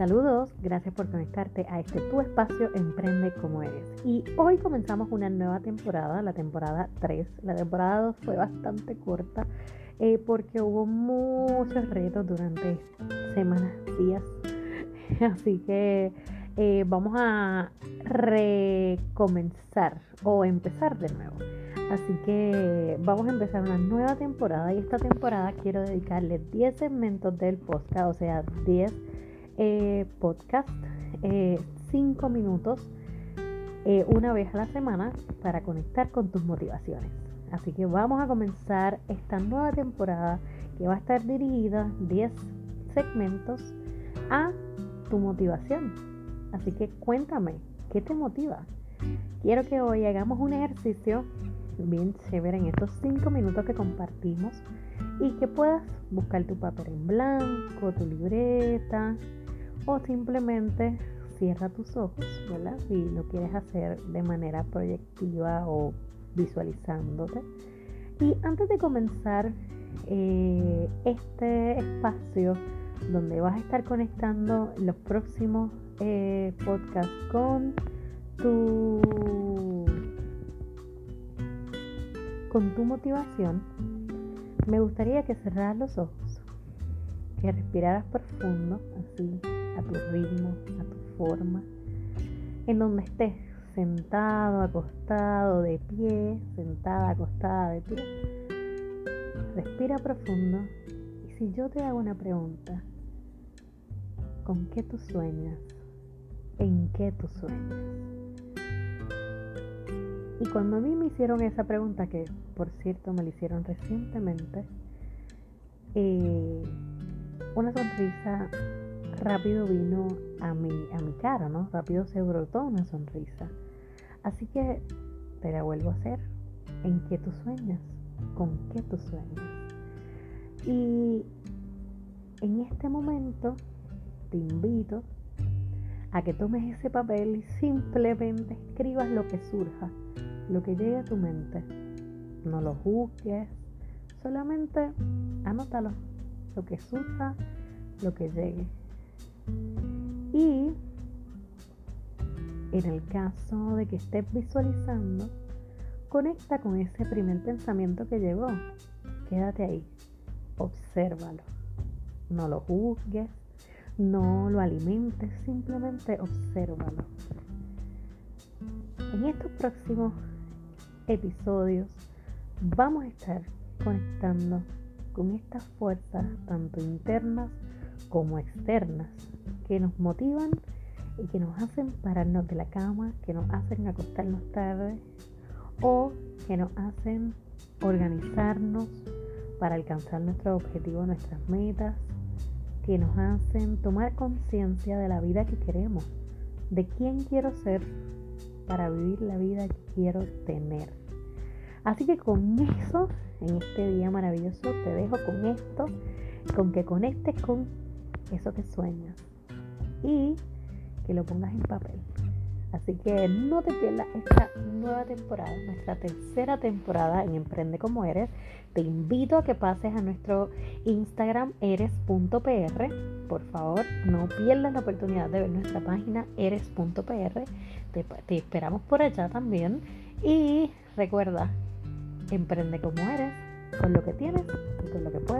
Saludos, gracias por conectarte a este tu espacio Emprende como eres. Y hoy comenzamos una nueva temporada, la temporada 3. La temporada 2 fue bastante corta eh, porque hubo muchos retos durante semanas, días. Así que eh, vamos a recomenzar o empezar de nuevo. Así que vamos a empezar una nueva temporada y esta temporada quiero dedicarle 10 segmentos del podcast, o sea, 10 eh, podcast, 5 eh, minutos eh, una vez a la semana para conectar con tus motivaciones. Así que vamos a comenzar esta nueva temporada que va a estar dirigida 10 segmentos a tu motivación. Así que cuéntame, ¿qué te motiva? Quiero que hoy hagamos un ejercicio bien chévere en estos 5 minutos que compartimos y que puedas buscar tu papel en blanco, tu libreta, o simplemente cierra tus ojos, ¿verdad? Si lo quieres hacer de manera proyectiva o visualizándote. Y antes de comenzar eh, este espacio donde vas a estar conectando los próximos eh, podcasts con tu con tu motivación, me gustaría que cerraras los ojos, que respiraras profundo, así a tu ritmo, a tu forma, en donde estés sentado, acostado, de pie, sentada, acostada, de pie. Respira profundo y si yo te hago una pregunta, ¿con qué tú sueñas? ¿En qué tú sueñas? Y cuando a mí me hicieron esa pregunta, que por cierto me la hicieron recientemente, eh, una sonrisa rápido vino a mi, a mi cara, ¿no? Rápido se brotó una sonrisa. Así que te la vuelvo a hacer. ¿En qué tú sueñas? ¿Con qué tú sueñas? Y en este momento te invito a que tomes ese papel y simplemente escribas lo que surja, lo que llegue a tu mente. No lo juzgues, solamente anótalo, lo que surja, lo que llegue. Y en el caso de que estés visualizando, conecta con ese primer pensamiento que llegó. Quédate ahí, obsérvalo. No lo juzgues, no lo alimentes, simplemente obsérvalo. En estos próximos episodios vamos a estar conectando con estas fuerzas tanto internas como externas que nos motivan y que nos hacen pararnos de la cama, que nos hacen acostarnos tarde o que nos hacen organizarnos para alcanzar nuestros objetivos, nuestras metas, que nos hacen tomar conciencia de la vida que queremos, de quién quiero ser para vivir la vida que quiero tener. Así que con eso, en este día maravilloso, te dejo con esto, con que conectes con eso que sueñas y que lo pongas en papel. Así que no te pierdas esta nueva temporada, nuestra tercera temporada en Emprende como eres. Te invito a que pases a nuestro Instagram eres.pr. Por favor, no pierdas la oportunidad de ver nuestra página eres.pr. Te, esperamos por allá también. Y recuerda, emprende como eres, con lo que tienes y con lo que puedes.